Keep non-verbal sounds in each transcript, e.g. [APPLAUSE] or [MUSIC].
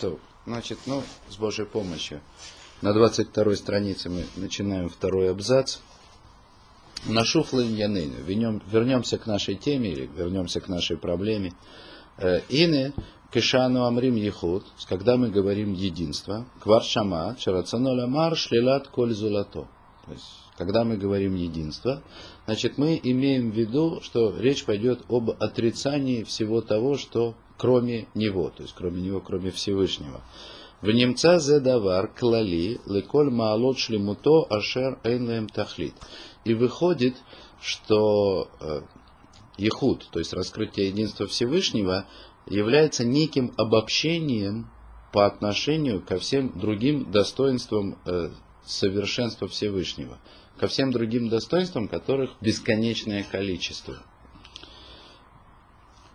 То, значит, ну, с Божьей помощью. На 22 странице мы начинаем второй абзац. Нашуфлы янейну. Вернемся к нашей теме или вернемся к нашей проблеме. Э, Ины кешану амрим ехуд, когда мы говорим единство, квар шама, мар, шлилат коль зулато. То есть, когда мы говорим единство, значит, мы имеем в виду, что речь пойдет об отрицании всего того, что кроме него, то есть кроме него, кроме Всевышнего. В немца зедавар клали леколь маалот шлемуто ашер эйнлем тахлит. И выходит, что э, Ехуд, то есть раскрытие единства Всевышнего, является неким обобщением по отношению ко всем другим достоинствам э, совершенства Всевышнего, ко всем другим достоинствам, которых бесконечное количество.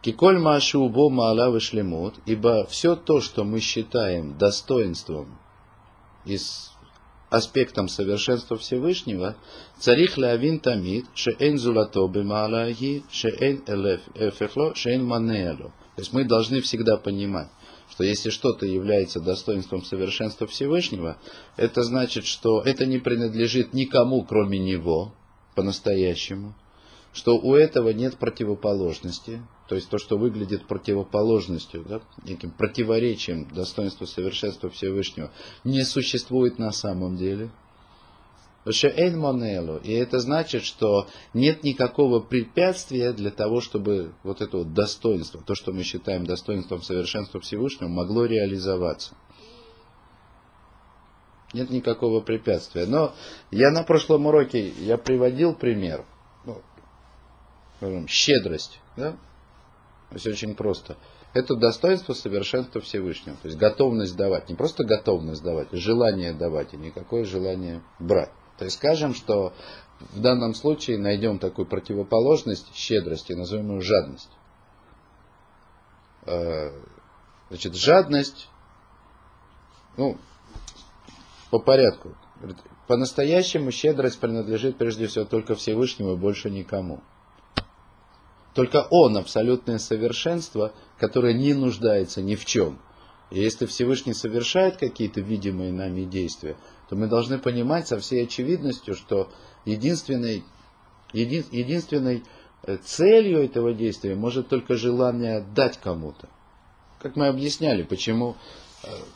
Киколь машу убо маала вышлемут, ибо все то, что мы считаем достоинством и аспектом совершенства Всевышнего, царих лавин тамид, шеэн зулато бемаалаги, шеэн эфехло, шеэн манеэло. То есть мы должны всегда понимать, что если что-то является достоинством совершенства Всевышнего, это значит, что это не принадлежит никому, кроме Него, по-настоящему, что у этого нет противоположности, то есть то, что выглядит противоположностью, да, неким противоречием достоинства совершенства Всевышнего, не существует на самом деле. Шеэль Монелу. И это значит, что нет никакого препятствия для того, чтобы вот это вот достоинство, то, что мы считаем достоинством совершенства Всевышнего, могло реализоваться. Нет никакого препятствия. Но я на прошлом уроке я приводил пример. Ну, скажем, щедрость. Да? То есть очень просто. Это достоинство совершенства Всевышнего. То есть готовность давать. Не просто готовность давать, желание давать. И никакое желание брать. То есть скажем, что в данном случае найдем такую противоположность щедрости, назовем ее жадность. Э, значит, жадность, ну, по порядку. По-настоящему щедрость принадлежит прежде всего только Всевышнему и больше никому. Только Он абсолютное совершенство, которое не нуждается ни в чем. И если Всевышний совершает какие-то видимые нами действия, то мы должны понимать со всей очевидностью, что единственной, един, единственной э, целью этого действия может только желание дать кому-то. Как мы объясняли, почему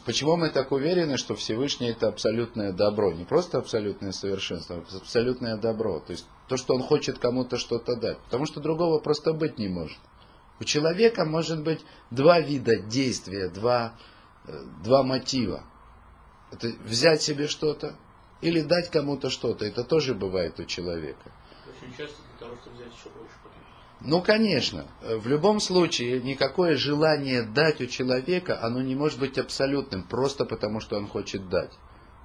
Почему мы так уверены, что Всевышний это абсолютное добро? Не просто абсолютное совершенство, а абсолютное добро. То есть то, что он хочет кому-то что-то дать. Потому что другого просто быть не может. У человека может быть два вида действия, два, э, два мотива. Это взять себе что-то или дать кому-то что-то. Это тоже бывает у человека. Очень часто для того, чтобы взять еще больше. Ну, конечно, в любом случае никакое желание дать у человека, оно не может быть абсолютным, просто потому что он хочет дать.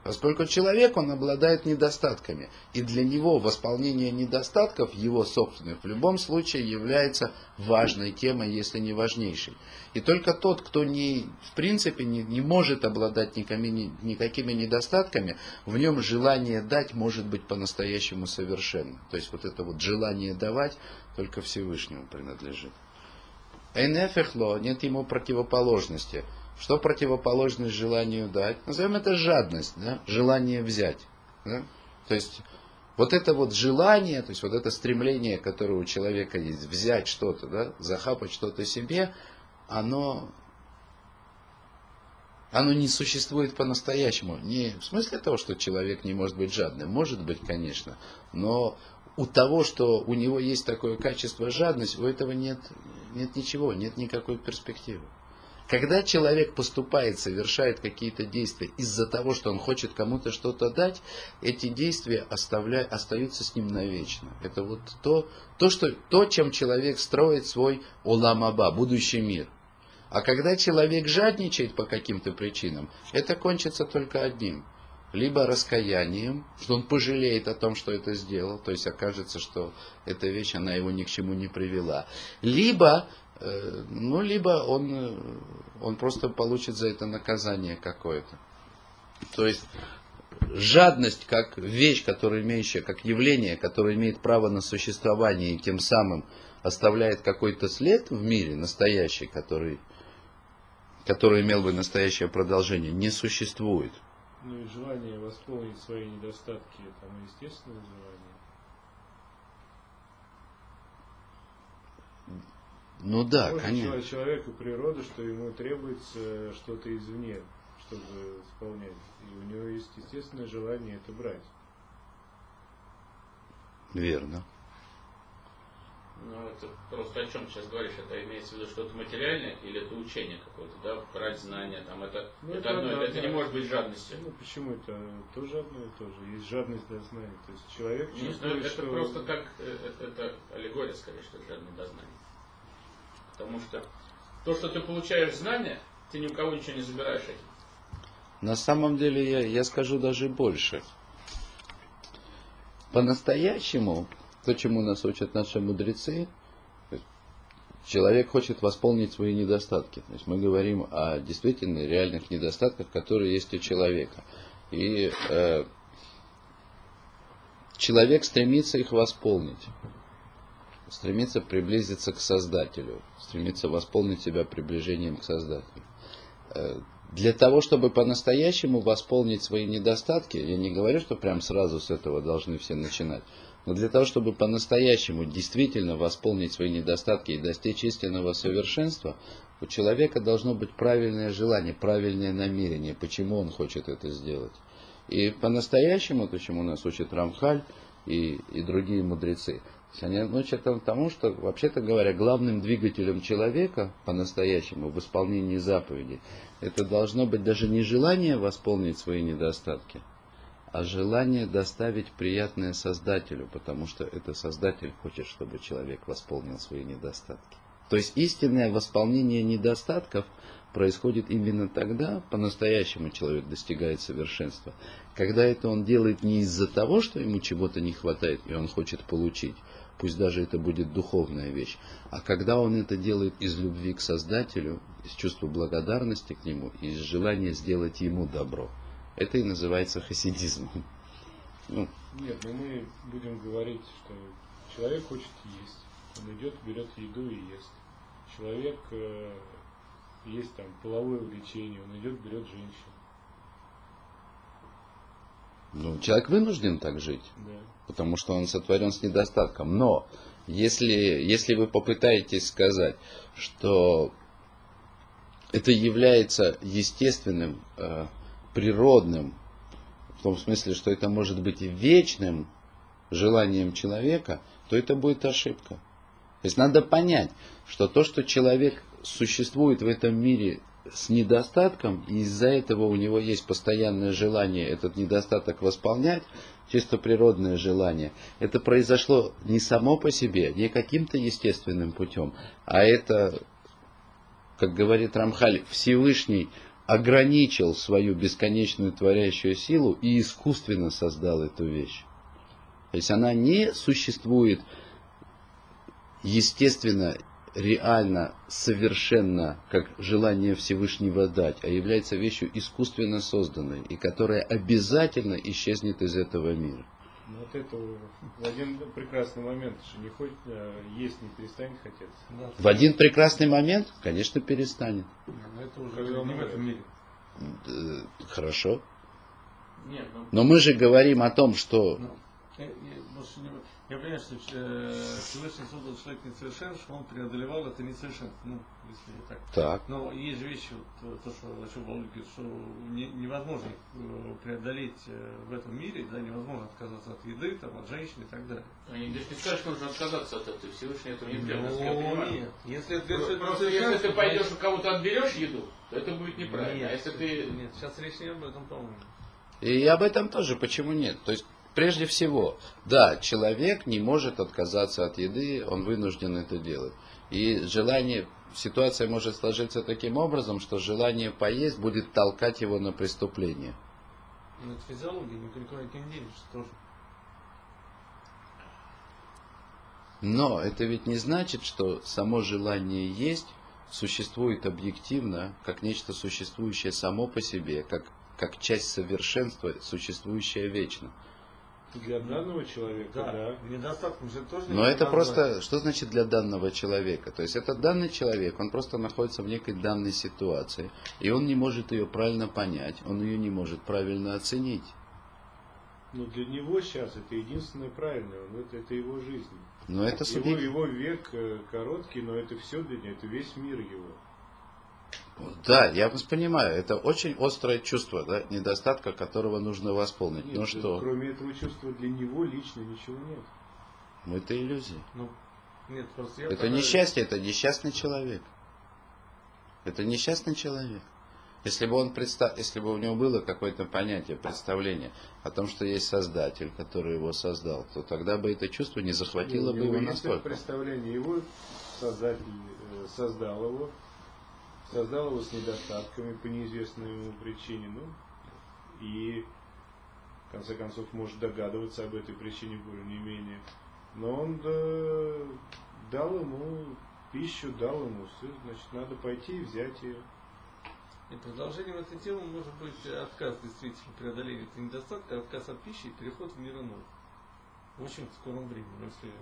Поскольку человек, он обладает недостатками. И для него восполнение недостатков, его собственных, в любом случае является важной темой, если не важнейшей. И только тот, кто не, в принципе не, не может обладать никакими, никакими недостатками, в нем желание дать может быть по-настоящему совершенно. То есть вот это вот желание давать только Всевышнему принадлежит. Эйнефехло, нет ему противоположности. Что противоположность желанию дать? Назовем это жадность, да? желание взять. Да? То есть вот это вот желание, то есть вот это стремление, которое у человека есть, взять что-то, да, захапать что-то себе, оно, оно не существует по-настоящему. Не в смысле того, что человек не может быть жадным. Может быть, конечно. Но у того, что у него есть такое качество жадность, у этого нет, нет ничего, нет никакой перспективы. Когда человек поступает, совершает какие-то действия из-за того, что он хочет кому-то что-то дать, эти действия оставля... остаются с ним навечно. Это вот то, то, что, то, чем человек строит свой оламаба, будущий мир. А когда человек жадничает по каким-то причинам, это кончится только одним. Либо раскаянием, что он пожалеет о том, что это сделал, то есть окажется, что эта вещь, она его ни к чему не привела. Либо ну, либо он, э, он просто получит за это наказание какое-то. То есть жадность как вещь, которая имеющая, как явление, которое имеет право на существование и тем самым оставляет какой-то след в мире настоящий, который который имел бы настоящее продолжение, не существует. Ну и желание восполнить свои недостатки, там естественное желание. Ну да, Может конечно. человеку природа, что ему требуется что-то извне, чтобы исполнять. И у него есть естественное желание это брать. Верно. Ну, это просто о чем сейчас говоришь? Это имеется в виду что-то материальное или это учение какое-то, да? Брать знания, там это, Ну, это это одно, да, это, да. не может быть жадностью. Ну почему это тоже одно и то же? Есть жадность до знаний. То есть человек Не, ну, чувствует, это что... просто как, э, это, это аллегория, скорее, что это жадное дознание. Потому что то, что ты получаешь знания, ты ни у кого ничего не забираешь этим. На самом деле я, я скажу даже больше. По-настоящему, то, чему нас учат наши мудрецы, человек хочет восполнить свои недостатки. То есть мы говорим о действительно реальных недостатках, которые есть у человека. И э, человек стремится их восполнить. Стремится приблизиться к Создателю. Стремится восполнить себя приближением к Создателю. Э, для того, чтобы по-настоящему восполнить свои недостатки, я не говорю, что прям сразу с этого должны все начинать, но для того, чтобы по-настоящему действительно восполнить свои недостатки и достичь истинного совершенства, у человека должно быть правильное желание, правильное намерение, почему он хочет это сделать. И по-настоящему, то, чему нас учит Рамхаль и, и другие мудрецы, то есть они учат тому, что, вообще-то говоря, главным двигателем человека по-настоящему в исполнении заповедей, это должно быть даже не желание восполнить свои недостатки, а желание доставить приятное Создателю, потому что это Создатель хочет, чтобы человек восполнил свои недостатки. То есть истинное восполнение недостатков происходит именно тогда, по-настоящему человек достигает совершенства, когда это он делает не из-за того, что ему чего-то не хватает и он хочет получить, пусть даже это будет духовная вещь, а когда он это делает из любви к Создателю, из чувства благодарности к Нему из желания сделать Ему добро. Это и называется хасидизмом. Ну, Нет, но мы будем говорить, что человек хочет есть. Он идет, берет еду и ест. Человек э, есть там половое увлечение, он идет, берет женщину. Ну, человек вынужден так жить. Да. потому что он сотворен с недостатком. Но если, если вы попытаетесь сказать, что это является естественным, э, природным, в том смысле, что это может быть вечным желанием человека, то это будет ошибка. То есть надо понять, что то, что человек существует в этом мире с недостатком, и из-за этого у него есть постоянное желание этот недостаток восполнять, чисто природное желание, это произошло не само по себе, не каким-то естественным путем, а это, как говорит Рамхаль, Всевышний ограничил свою бесконечную творящую силу и искусственно создал эту вещь. То есть она не существует естественно, реально, совершенно, как желание Всевышнего дать, а является вещью искусственно созданной, и которая обязательно исчезнет из этого мира. Но от этого в один прекрасный момент, что не хоть э, есть не перестанет хотеться. Да. В один прекрасный момент, конечно, перестанет. Но это уже Когда он не в этом мире. Э, Хорошо. Нет, ну, Но мы же говорим о том, что Ну, я, я, я понимаю, что э, Всевышний создал человека несовершенством, он преодолевал это несовершенство. Ну, если так. так, Но есть же вещи, вот, то, что о чем говорит, что не- невозможно их э, преодолеть э, в этом мире, да, невозможно отказаться от еды, там, от женщин и так далее. они здесь не скажешь, что нужно отказаться от этого. Всевышний этого не требует, Ну, понимаю. нет. Если это Просто, просто если ты пойдешь у кого-то отберешь еду, то это будет неправильно. Нет, а если ты... нет, сейчас речь не об этом, по-моему. И об этом тоже, почему нет? То есть, прежде всего, да, человек не может отказаться от еды, он вынужден это делать. И желание, ситуация может сложиться таким образом, что желание поесть будет толкать его на преступление. Но это физиология, никто никуда не денешься тоже. Но это ведь не значит, что само желание есть существует объективно, как нечто существующее само по себе, как, как часть совершенства, существующее вечно. Для данного человека, да. Да, недостатком же тоже Но это просто, что значит для данного человека? То есть это данный человек, он просто находится в некой данной ситуации, и он не может ее правильно понять, он ее не может правильно оценить. Но для него сейчас это единственное правильное, он- это, это его жизнь. Но это Его, субъект- его век э, короткий, но это все для него, это весь мир его. Да, я вас понимаю, это очень острое чувство, да, недостатка которого нужно восполнить. Нет, ну что, Кроме этого чувства для него лично ничего нет. ну это иллюзия. Ну, нет, просто я Это тогда- несчастье, это несчастный человек. Это несчастный человек. Если бы он представ... если бы у него было какое-то понятие, представление о том, что есть Создатель, который его создал, то тогда бы это чувство не захватило У бы его настолько. представление, его создатель э, создал его, создал его с недостатками по неизвестной ему причине, ну, и в конце концов может догадываться об этой причине более не менее. Но он да, дал ему пищу, дал ему все, значит, надо пойти и взять ее. И продолжением этой темы может быть отказ действительно преодоления этого недостатка, отказ от пищи и переход в мир иной. В очень скором времени, если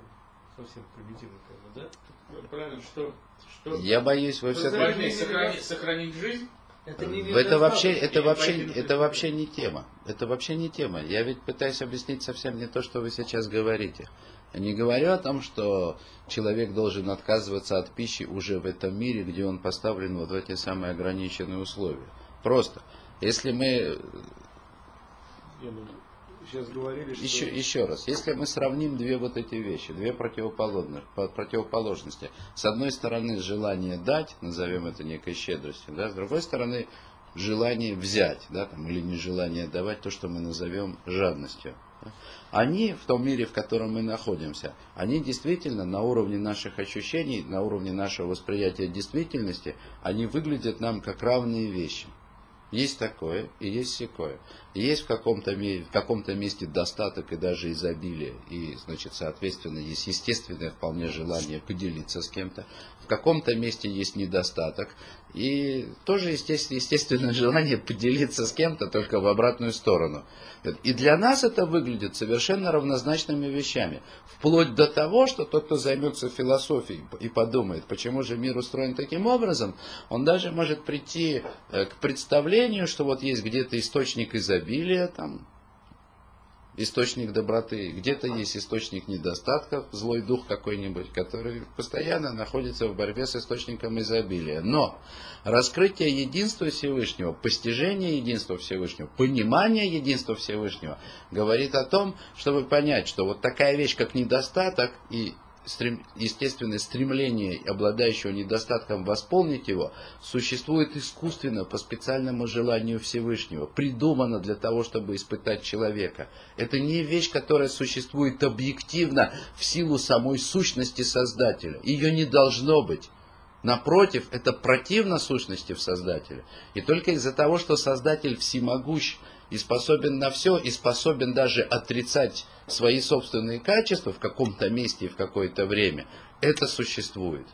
совсем примитивно, как бы, да? Правильно, что, что Я боюсь, вы все Вы важнее сохранить, сохранить жизнь, Это не Это вообще, это или вообще, это вообще не тема. Это вообще не тема. Я ведь пытаюсь объяснить совсем не то, что вы сейчас говорите. Я не говорю о том, что человек должен отказываться от пищи уже в этом мире, где он поставлен вот в эти самые ограниченные условия. Просто, если мы сейчас говорили, что... еще, еще раз, если мы сравним две вот эти вещи, две противоположных, по- противоположности, с одной стороны желание дать, назовем это некой щедростью, да, с другой стороны желание взять, да, там, или нежелание давать то, что мы назовем жадностью. Они в том мире, в котором мы находимся, они действительно на уровне наших ощущений, на уровне нашего восприятия действительности, они выглядят нам как равные вещи. Есть такое и есть секое. Есть в каком-то, в каком-то месте достаток и даже изобилие. И, значит, соответственно, есть естественное вполне желание поделиться с кем-то. В каком-то месте есть недостаток. И тоже естественно, естественное желание поделиться с кем-то, только в обратную сторону. И для нас это выглядит совершенно равнозначными вещами. Вплоть до того, что тот, кто займется философией и подумает, почему же мир устроен таким образом, он даже может прийти э, к представлению, что вот есть где-то источник изобилия, там, источник доброты, где-то есть источник недостатков, злой дух какой-нибудь, который постоянно находится в борьбе с источником изобилия. Но раскрытие единства Всевышнего, постижение единства Всевышнего, понимание единства Всевышнего говорит о том, чтобы понять, что вот такая вещь, как недостаток и стрем- естественное стремление обладающего недостатком восполнить его, существует искусственно по специальному желанию Всевышнего, придумано для того, чтобы испытать человека. Это не вещь, которая существует объективно в силу самой сущности Создателя. Ее не должно быть. Напротив, это противно сущности в Создателе. И только из-за того, что Создатель всемогущ и способен на все, и способен даже отрицать свои собственные качества в каком-то месте и в какое-то время, это существует.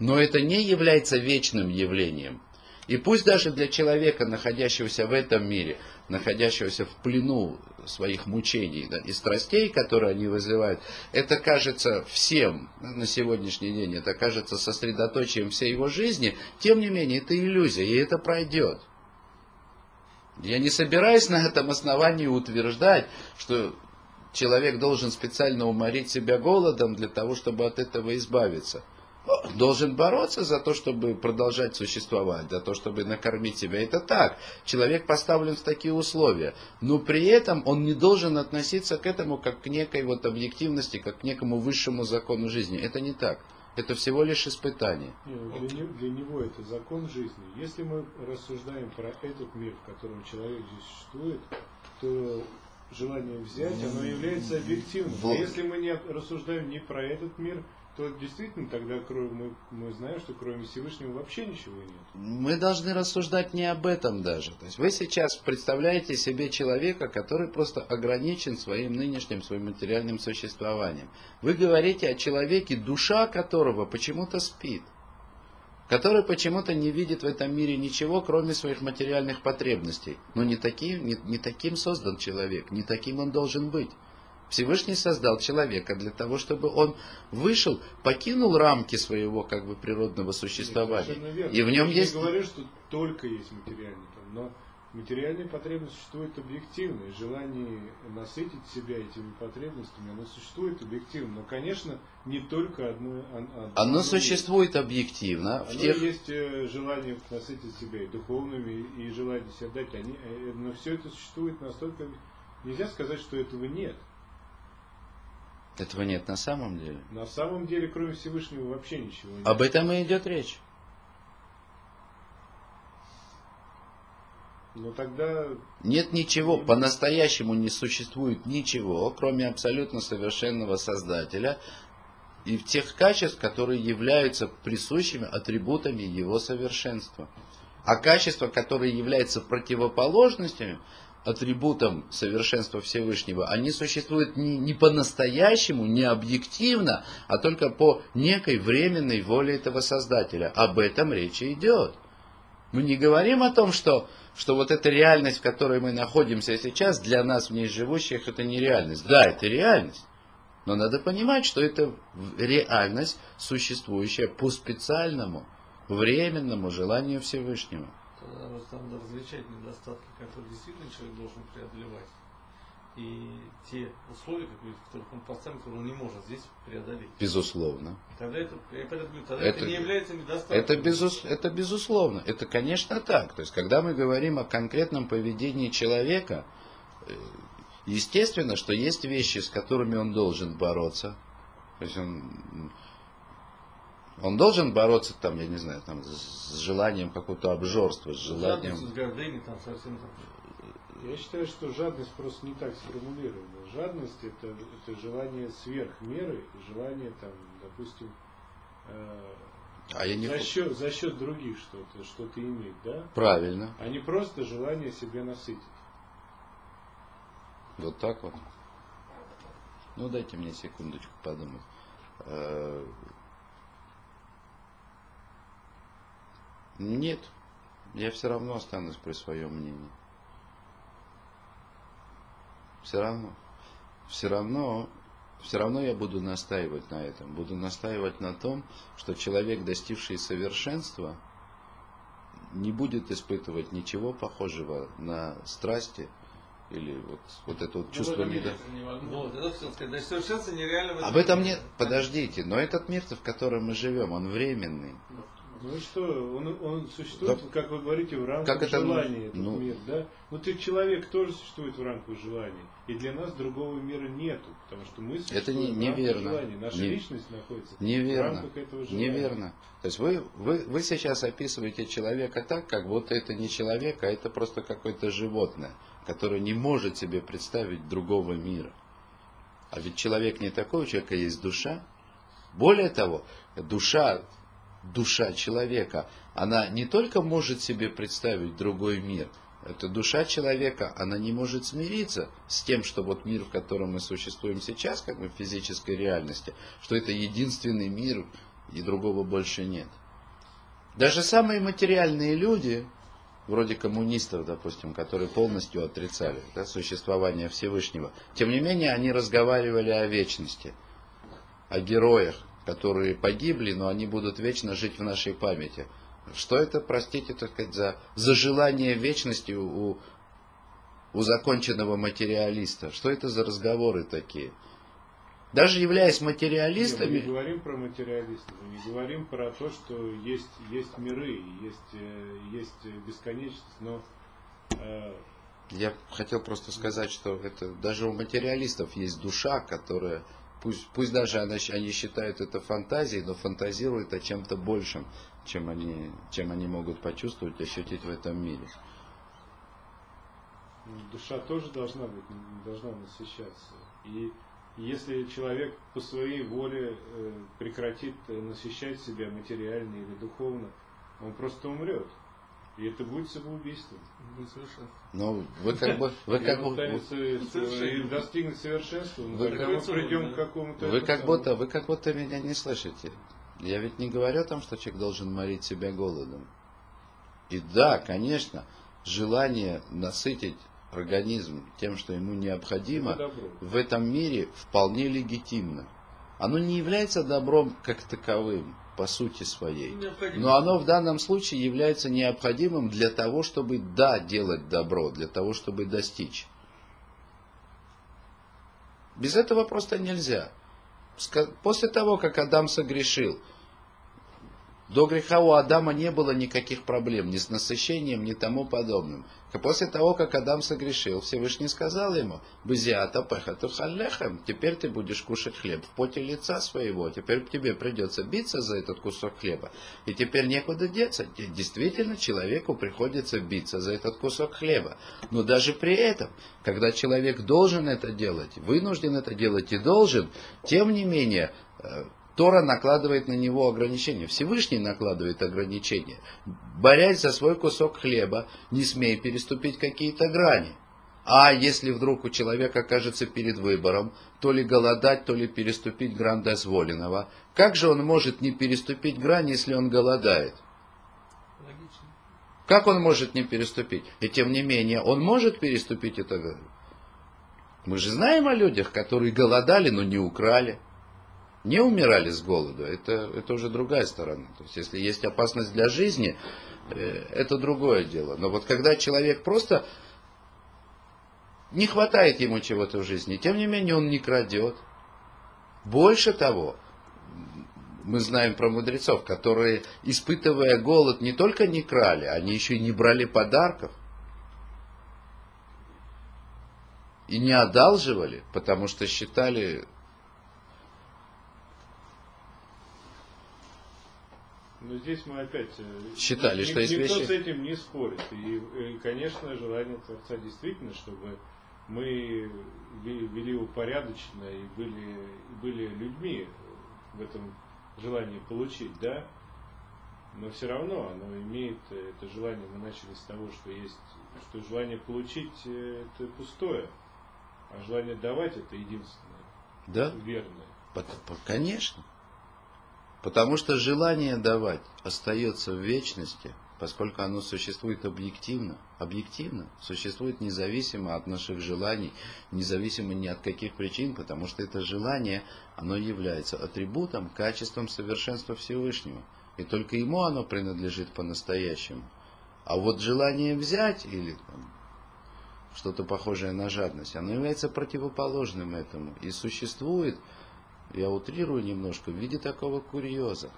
Но это не является вечным явлением. И пусть даже для человека, находящегося в этом мире, находящегося в плену своих мучений да, и страстей, которые они вызывают, это кажется всем на сегодняшний день, это кажется сосредоточием всей его жизни, тем не менее, это иллюзия, и это пройдет. Я не собираюсь на этом основании утверждать, что человек должен специально уморить себя голодом для того, чтобы от этого избавиться. Должен бороться за то, чтобы продолжать существовать, за то, чтобы накормить себя. Это так. Человек поставлен в такие условия. Но при этом он не должен относиться к этому как к некой вот объективности, как к некому высшему закону жизни. Это не так. Это всего лишь испытание. Не, ну, для, не- для него это закон жизни. Если мы рассуждаем про этот мир, в котором человек здесь существует, то желание взять, оно является объективным. А Вот. если мы не рассуждаем не про этот мир, то действительно тогда кроме, мы, мы знаем, что кроме Всевышнего вообще ничего нет. Мы должны рассуждать не об этом даже. То есть вы сейчас представляете себе человека, который просто ограничен своим нынешним, своим материальным существованием. Вы говорите о человеке, душа которого почему-то спит. Который почему-то не видит в этом мире ничего, кроме своих материальных потребностей. Но не таким, не, не таким создан человек, не таким он должен быть. Всевышний создал человека для того, чтобы он вышел, покинул рамки своего как бы природного существования. И в нем Я есть... не говорю, что только есть материальный, там, но материальные потребности существуют объективно, и желание насытить себя этими потребностями, оно существует объективно. Но, конечно, не только одно. од- одно Оно есть. существует объективно в Оно тех... есть э, желание насытить себя и духовными, и желание себя дать, они, э, но все это существует настолько... Нельзя сказать, что этого нет. Этого нет на самом деле. На самом деле, кроме Всевышнего, вообще ничего нет. Об этом и идет речь. Но тогда Нет ничего, по-настоящему не существует ничего, кроме абсолютно совершенного Создателя и тех качеств, которые являются присущими атрибутами Его совершенства. А качества, которые являются противоположностями, атрибутом совершенства Всевышнего, они существуют не, не по-настоящему, не объективно, а только по некой временной воле этого Создателя. Об этом речь идет. Мы не говорим о том, что, что вот эта реальность, в которой мы находимся сейчас, для нас, в ней живущих, это не реальность. Да, это реальность. Но надо понимать, что это реальность, существующая по специальному, временному желанию Всевышнего. Тогда просто надо различать недостатки, которые действительно человек должен преодолевать. И те условия, в которых он поставлен, которые он не может здесь преодолеть. Безусловно. Тогда это, я говорю, тогда Это- это, не является недостатком. Это, безус- это безусловно. Это, конечно, так. То есть, когда мы говорим о конкретном поведении человека, э, естественно, что есть вещи, с которыми он должен бороться. То есть он, он должен бороться, там, я не знаю, там, с желанием какого-то обжорства, с желанием... Жадность, с гордыней там совсем. Я считаю, что жадность просто не так сформулирована. Жадность это, это желание сверх меры, и желание там, допустим, э, А я не... за, счет, за счет других что-то, что-то иметь, да? Правильно. А не просто желание себя насытить. Вот так вот. Ну, дайте мне секундочку подумать. Нет, я все равно останусь при своем мнении. Все равно. Все равно, все равно я буду настаивать на этом. Буду настаивать на том, что человек, достигший совершенства, не будет испытывать ничего похожего на страсти или вот, вот это вот Ну, в чувство. Вот, это сказать. Значит, совершенство нереально в Об этом нет, подождите, но этот мир, в котором мы живем, он временный. Ну что, он, он существует, Да. как вы говорите, в рамках Как это, желания, этот ну- мир, да? Ну ты человек тоже существует в рамках желания. И для нас другого мира нету, потому что мы существуем не- в рамках неверно. желания. Наша Не- личность находится в Неверно. рамках этого желания. Неверно. То есть вы, вы, вы сейчас описываете человека так, как будто это не человек, а это просто какое-то животное, которое не может себе представить другого мира. А ведь человек не такой, у человека есть душа. Более того, душа, душа человека, она не только может себе представить другой мир, эта душа человека, она не может смириться с тем, что вот мир, в котором мы существуем сейчас, как бы в физической реальности, что это единственный мир, и другого больше нет. Даже самые материальные люди, вроде коммунистов, допустим, которые полностью отрицали да, существование Всевышнего, тем не менее они разговаривали о вечности, о героях, которые погибли, но они будут вечно жить в нашей памяти. Что это, простите, так сказать, за, за желание вечности у, у законченного материалиста? Что это за разговоры такие? Даже являясь Нет, мы не материалистами, говорим про материализм, мы не говорим про то, что есть, есть миры, есть, э, есть бесконечность, но э, я хотел просто сказать, что это даже у материалистов есть душа, которая, пусть, пусть даже она, щ- они считают это фантазией, но фантазирует о чем-то большем, чем они, чем они могут почувствовать, ощутить в этом мире. душа тоже должна быть, должна насыщаться. И если человек по своей воле э, прекратит э, насыщать себя материально или духовно, он просто умрет. И это будет самоубийством. Будет совершенство. Но вы как бы, вы как бы, э, Совершенно. и достигнуть совершенства, но Вы тогда мы придем к какому-то... вы как самому. будто, вы как будто меня не слышите. Я ведь не говорю о том, что человек должен морить себя голодом. И да, конечно, желание насытить организм тем, что ему необходимо, в этом мире вполне легитимно. Оно не является добром как таковым, по сути своей. Но оно в данном случае является необходимым для того, чтобы, да, делать добро, для того, чтобы достичь. Без этого просто нельзя. После того, как Адам согрешил, до греха у Адама не было никаких проблем ни с насыщением, ни тому подобным. И после того, как Адам согрешил, Всевышний сказал ему, «Бызиата пехату халлехем, теперь ты будешь кушать хлеб в поте лица своего, теперь тебе придется биться за этот кусок хлеба, и теперь некуда деться». Де- Действительно, человеку приходится биться за этот кусок хлеба. Но даже при этом, когда человек должен это делать, вынужден это делать и должен, тем не менее, э, Тора накладывает на него ограничения. Всевышний накладывает ограничения. Борясь за свой кусок хлеба, не смей переступить какие-то грани. А если вдруг у человека окажется перед выбором, то ли голодать, то ли переступить грань дозволенного, как же он может не переступить грань, если он голодает? Логично. Как он может не переступить? И тем не менее, он может переступить это. Мы же знаем о людях, которые голодали, но не украли. Не умирали с голоду. Это, это уже другая сторона. То есть, если есть опасность для жизни, э, это другое дело. Но вот когда человек просто не хватает ему чего-то в жизни, тем не менее он не крадет. Больше того, мы знаем про мудрецов, которые, испытывая голод, не только не крали, они еще и не брали подарков. И не одалживали, потому что считали, Но здесь мы опять э, Считали, ни- что есть никто вещи- с этим не спорит. И, э, конечно, желание Творца действительно, чтобы мы ве- вели упорядоченно и были, и были людьми в этом желании получить, да? Но все равно оно имеет, э, это желание, мы начали с того, что есть, что желание получить это пустое, а желание давать это единственное, да, верное. По- Конечно. Потому что желание давать остается в вечности, поскольку оно существует объективно. Объективно. Существует независимо от наших желаний, независимо ни от каких причин, потому что это желание, оно является атрибутом, качеством совершенства Всевышнего. И только ему оно принадлежит по-настоящему. А вот желание взять или что-то похожее на жадность, оно является противоположным этому. И существует я утрирую немножко, в виде такого курьеза.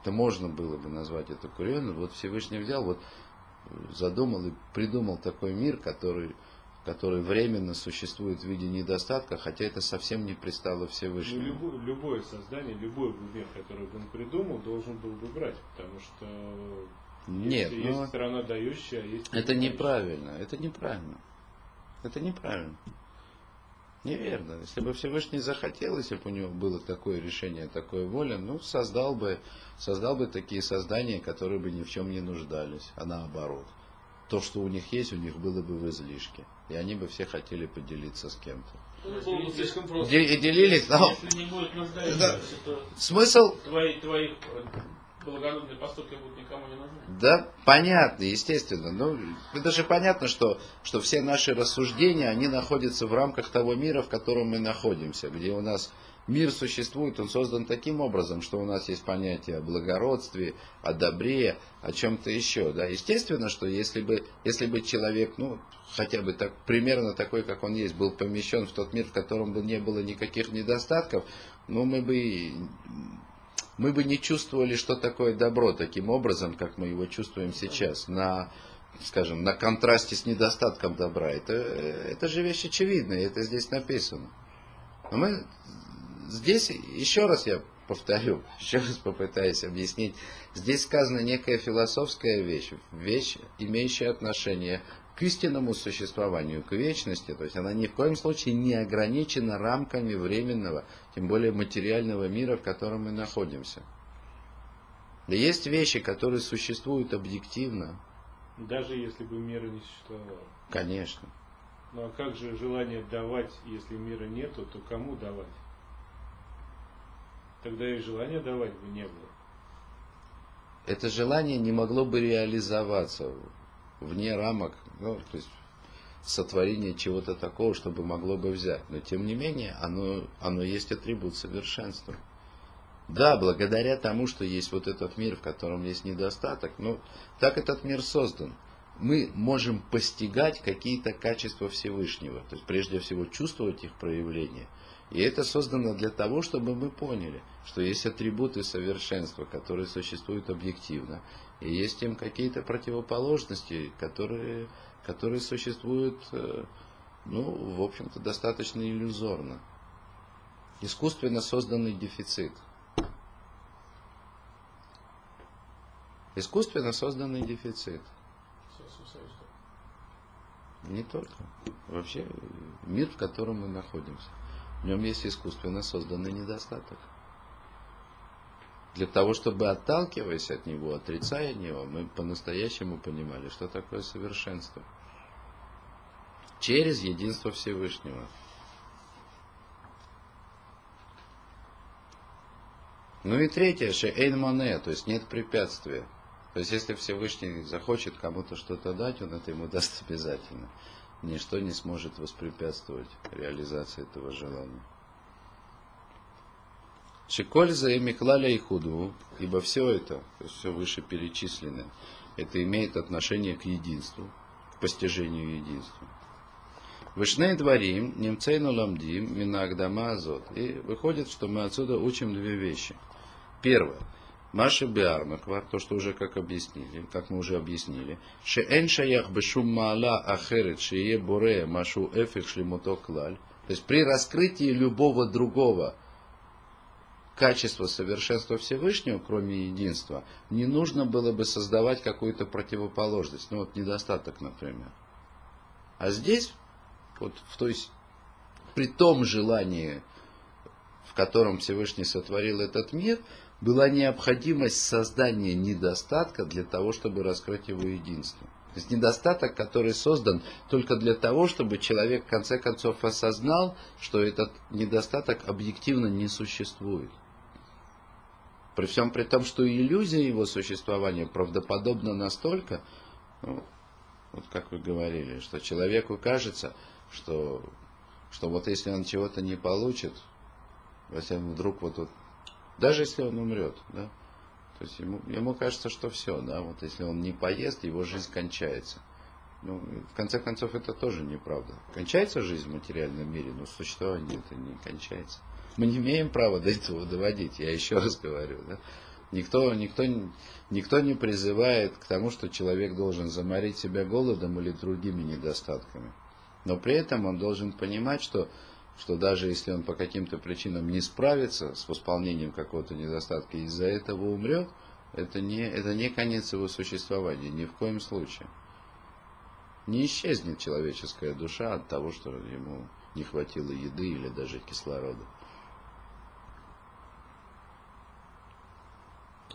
Это можно было бы назвать это курьезом. Вот Всевышний взял, вот э, задумал и придумал такой мир, который, который временно существует в виде недостатка, хотя это совсем не пристало Ну, Всевышнему. любое, любое создание, любой мир, который бы он придумал, должен был бы брать, потому что Нет, есть, ну, есть сторона дающая, а есть это неправильно, это неправильно. Это неправильно. Неверно. Если бы Всевышний захотел, если бы у него было такое решение, такое воля, ну, создал бы, создал бы такие создания, которые бы ни в чем не нуждались, а наоборот. То, что у них есть, у них было бы в излишке. И они бы все хотели поделиться с кем-то. Ну, делились, но Если не будет нуждающихся, то смысл, твои, твои э, благородные поступки будут никому не нужны. да, понятно, естественно. Ну, это же понятно, что, что все наши рассуждения, они находятся в рамках того мира, в котором мы находимся, где у нас мир существует, он создан таким образом, что у нас есть понятие о благородстве, о добре, о чем-то еще. Да? Естественно, что если бы, если бы человек, ну, хотя бы так, примерно такой, как он есть, был помещен в тот мир, в котором бы не было никаких недостатков, ну, мы бы, мы бы не чувствовали, что такое добро таким образом, как мы его чувствуем сейчас, на, скажем, на контрасте с недостатком добра. Это, это же вещь очевидная, это здесь написано. Но мы здесь, еще раз я повторю, [LAUGHS] еще раз попытаюсь объяснить, здесь сказана некая философская вещь, вещь, имеющая отношение к истинному существованию, к вечности, то есть она ни в коем случае не ограничена рамками временного, тем более материального мира, в котором мы находимся. Да есть вещи, которые существуют объективно, Даже если бы мира не существовало. конечно. Ну а как же желание давать, если мира нету, то кому давать? Тогда и желания давать бы не было. это желание не могло бы реализоваться вне рамок, ну, то есть сотворение чего-то такого, чтобы могло бы взять. Но тем не менее, оно, оно есть атрибут совершенства. Да, благодаря тому, что есть вот этот мир, в котором есть недостаток, но так этот мир создан. Мы можем постигать какие-то качества Всевышнего, то есть прежде всего чувствовать их проявление. И это создано для того, чтобы мы поняли, что есть атрибуты совершенства, которые существуют объективно, и есть им какие-то противоположности, которые, которые существуют, э, ну, в общем-то, достаточно иллюзорно. Искусственно созданный дефицит – Искусственно созданный дефицит. Не только. Вообще мир, в котором мы находимся. В нем есть искусственно созданный недостаток. Для того, чтобы отталкиваясь от него, отрицая него, мы по-настоящему понимали, что такое совершенство. Через единство Всевышнего. Ну и третье, шеэйн мане, то есть нет препятствия. То есть, если Всевышний захочет кому-то что-то дать, он это ему даст обязательно. Ничто не сможет воспрепятствовать реализации этого желания. Шиколь за Миклаля и Худу, ибо все это, все вышеперечисленное, это имеет отношение к единству, к постижению единства. Вышней дворим, немцейну ламдим, минагдама азот. И выходит, что мы отсюда учим две вещи. Первое – Маши Биармаква, то, что уже как объяснили, как мы уже объяснили, Шеэн шаях бешум маала ахерет шее боре машу эфих шлемуто клаль. То есть при раскрытии любого другого качества совершенства Всевышнего, кроме единства, не нужно было бы создавать какую-то противоположность. Ну вот недостаток, например. А здесь, вот в той, при том желании, в котором Всевышний сотворил этот мир, была необходимость создания недостатка для того, чтобы раскрыть его единство. То есть недостаток, который создан только для того, чтобы человек в конце концов осознал, что этот недостаток объективно не существует. При всем при том, что иллюзия его существования правдоподобна настолько, ну, вот как вы говорили, что человеку кажется, что, что вот если он чего-то не получит, если вдруг вот, вот даже если он умрет, да. То есть ему, ему кажется, что все, да, вот если он не поест, его жизнь кончается. Ну, в конце концов, это тоже неправда. Кончается жизнь в материальном мире, но существование это не кончается. Мы не имеем права до этого доводить, я еще раз говорю. Да? Никто, никто, никто не призывает к тому, что человек должен заморить себя голодом или другими недостатками. Но при этом он должен понимать, что что даже если он по каким-то причинам не справится с восполнением какого-то недостатка и из-за этого умрет, это не, это не конец его существования, ни в коем случае. Не исчезнет человеческая душа от того, что ему не хватило еды или даже кислорода.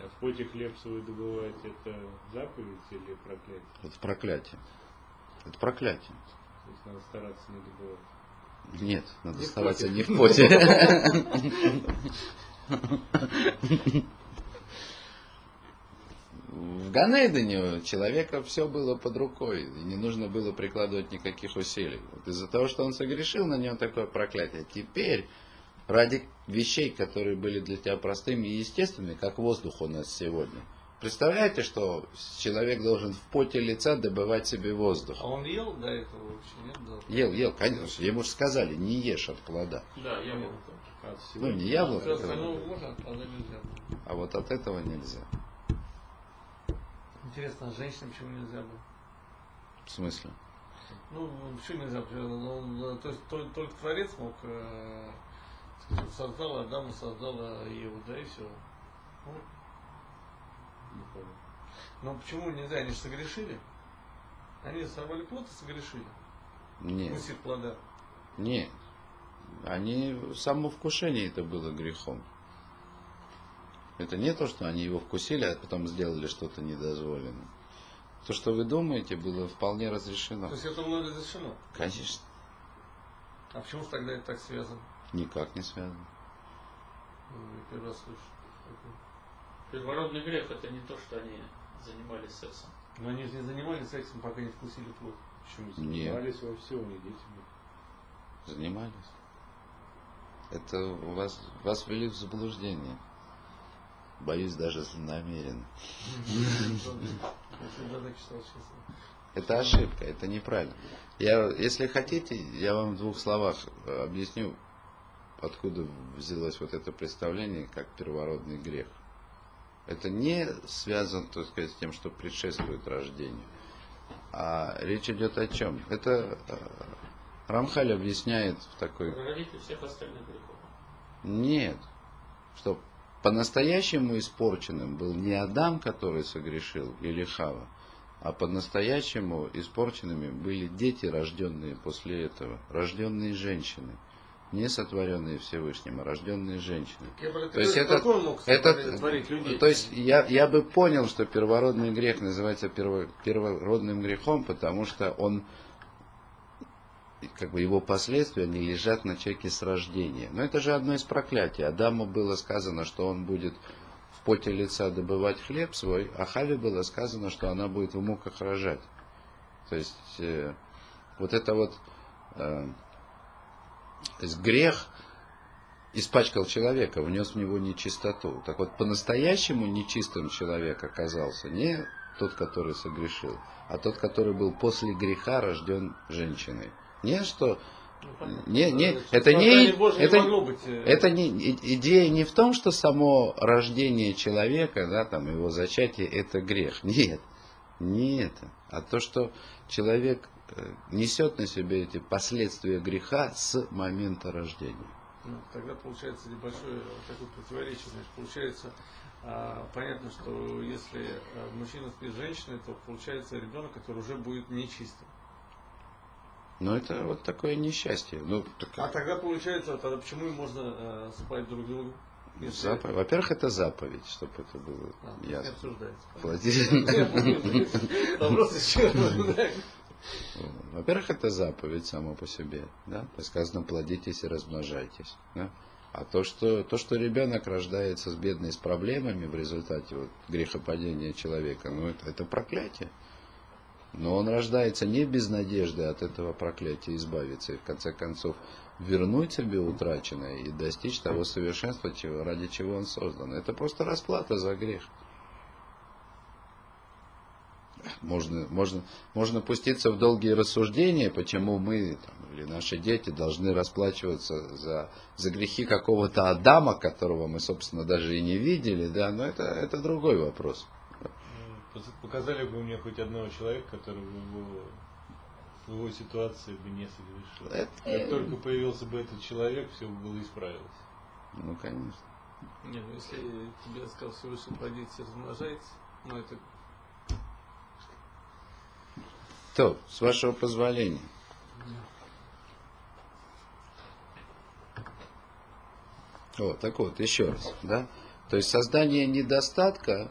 А в поте хлеб свой добывать это заповедь или проклятие? Это проклятие. Это проклятие. То есть надо стараться не добывать. Нет, надо не оставаться не в поте. В Ганейдене человека все было под рукой, и не нужно было прикладывать никаких усилий. Вот из-за того, что он согрешил, на него такое проклятие. Теперь, ради вещей, которые были для тебя простыми и естественными, как воздух у нас сегодня, Представляете, что человек должен в поте лица добывать себе воздух? А он ел до этого вообще, нет? Да? Ел, ел, конечно. Ему же сказали, не ешь от плода. Да, я был. Ну, не яблоко. Ну, можно, от плода нельзя. А вот от этого нельзя. Интересно, а женщинам почему нельзя было? В смысле? Ну, почему нельзя? Ну, то есть только, только Творец мог э, создал Адама, создал Еву, да и все. Ну, не. Но почему нельзя? Они же согрешили. Они сорвали плод и согрешили. Нет. Вкусив плода. Нет. Они, само вкушение это было грехом. Это не то, что они его вкусили, а потом сделали что-то недозволенное. То, что вы думаете, было вполне разрешено. То есть это было разрешено? Конечно. А почему тогда это так связано? Никак не связано. Ну, я первый раз слышу. Первородный грех это не то, что они занимались сексом. Но они же не занимались сексом, пока не вкусили плоть. Почему Нет. занимались во всем, они дети были. Занимались. Это у вас, вас ввели в заблуждение. Боюсь, даже честно. Это ошибка, это неправильно. Я, если хотите, я вам в двух словах объясню, откуда взялось вот это представление как первородный грех. Это не связано, так сказать, с тем, что предшествует рождению. А речь идет о чем? Это э, Рамхаль объясняет в такой Родитель всех остальных грехов. Нет. Что по-настоящему испорченным был не Адам, который согрешил, или Хава, а по-настоящему испорченными были дети, рожденные после этого, рожденные женщины. Не сотворенные Всевышним, а рожденные женщины. То есть это, мог это, творить людей? то есть я, я бы понял, что первородный грех называется перво- первородным грехом, потому что он, как бы его последствия, они лежат на человеке с рождения. Но это же одно из проклятий. Адаму было сказано, что он будет в поте лица добывать хлеб свой, а Хаве было сказано, что она будет в муках рожать. То есть э, вот это вот э, то есть грех испачкал человека, внес в него нечистоту. Так вот, по-настоящему нечистым человек оказался не тот, который согрешил, а тот, который был после греха рожден женщиной. Не что, не, не, это не, это, это не, идея не в том, что само рождение человека, да, там его зачатие, это грех. Нет, не это, а то, что человек несет на себе эти последствия греха с момента рождения. Ну, тогда получается небольшое такое противоречие. Значит, получается, а, понятно, что если а, мужчина спит с женщиной, то получается ребенок, который уже будет нечистым. Но это вот такое несчастье. Ну, так, А тогда получается, тогда почему им можно а, спать друг с другом? Если- запо- Во-первых, это заповедь, чтобы это было А, есть не ясно. обсуждается. [LAUGHS] Да. Во-первых, это заповедь само по себе. Да? Сказано, плодитесь и размножайтесь. Да? А то что, то, что ребенок рождается с бедной, с проблемами в результате вот, грехопадения человека, ну это, это проклятие. Но он рождается не без надежды от этого проклятия избавиться и в конце концов вернуть себе утраченное и достичь того совершенства, чего, ради чего он создан. Это просто расплата за грех. Можно, можно, можно пуститься в долгие рассуждения, почему мы там, или наши дети должны расплачиваться за, за грехи какого-то Адама, которого мы, собственно, даже и не видели, да, но это, это другой вопрос. Ну, Показали бы мне хоть одного человека, который бы его, в его ситуации бы не согрешил. Это- Как только появился бы этот человек, все бы было исправилось. Ну, конечно. Не, ну если тебе сказал Всевышний плодитесь и размножайтесь, ну это То, с вашего позволения. Вот, так вот, еще раз, да? То есть создание недостатка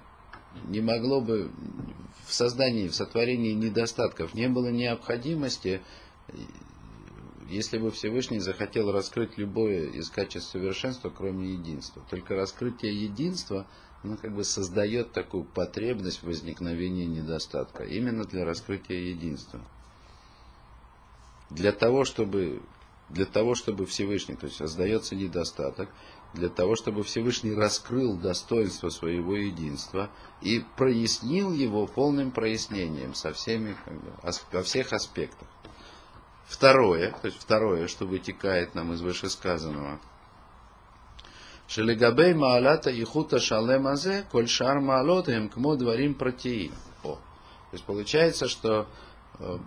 не могло бы, в создании, в сотворении недостатков не было необходимости, если бы Всевышний захотел раскрыть любое из качеств совершенства, кроме единства. Только раскрытие единства, оно как бы создает такую потребность возникновения недостатка, именно для раскрытия единства. Для того, чтобы, для того, чтобы Всевышний, то есть создается недостаток, для того, чтобы Всевышний раскрыл достоинство своего единства и прояснил его полным прояснением со всеми, как бы, во всех аспектах. Второе, то есть второе, что вытекает нам из вышесказанного. Шелегабей маалата ихута шалем азе, коль шар маалот им кмо дворим протеим. О. То есть получается, что э,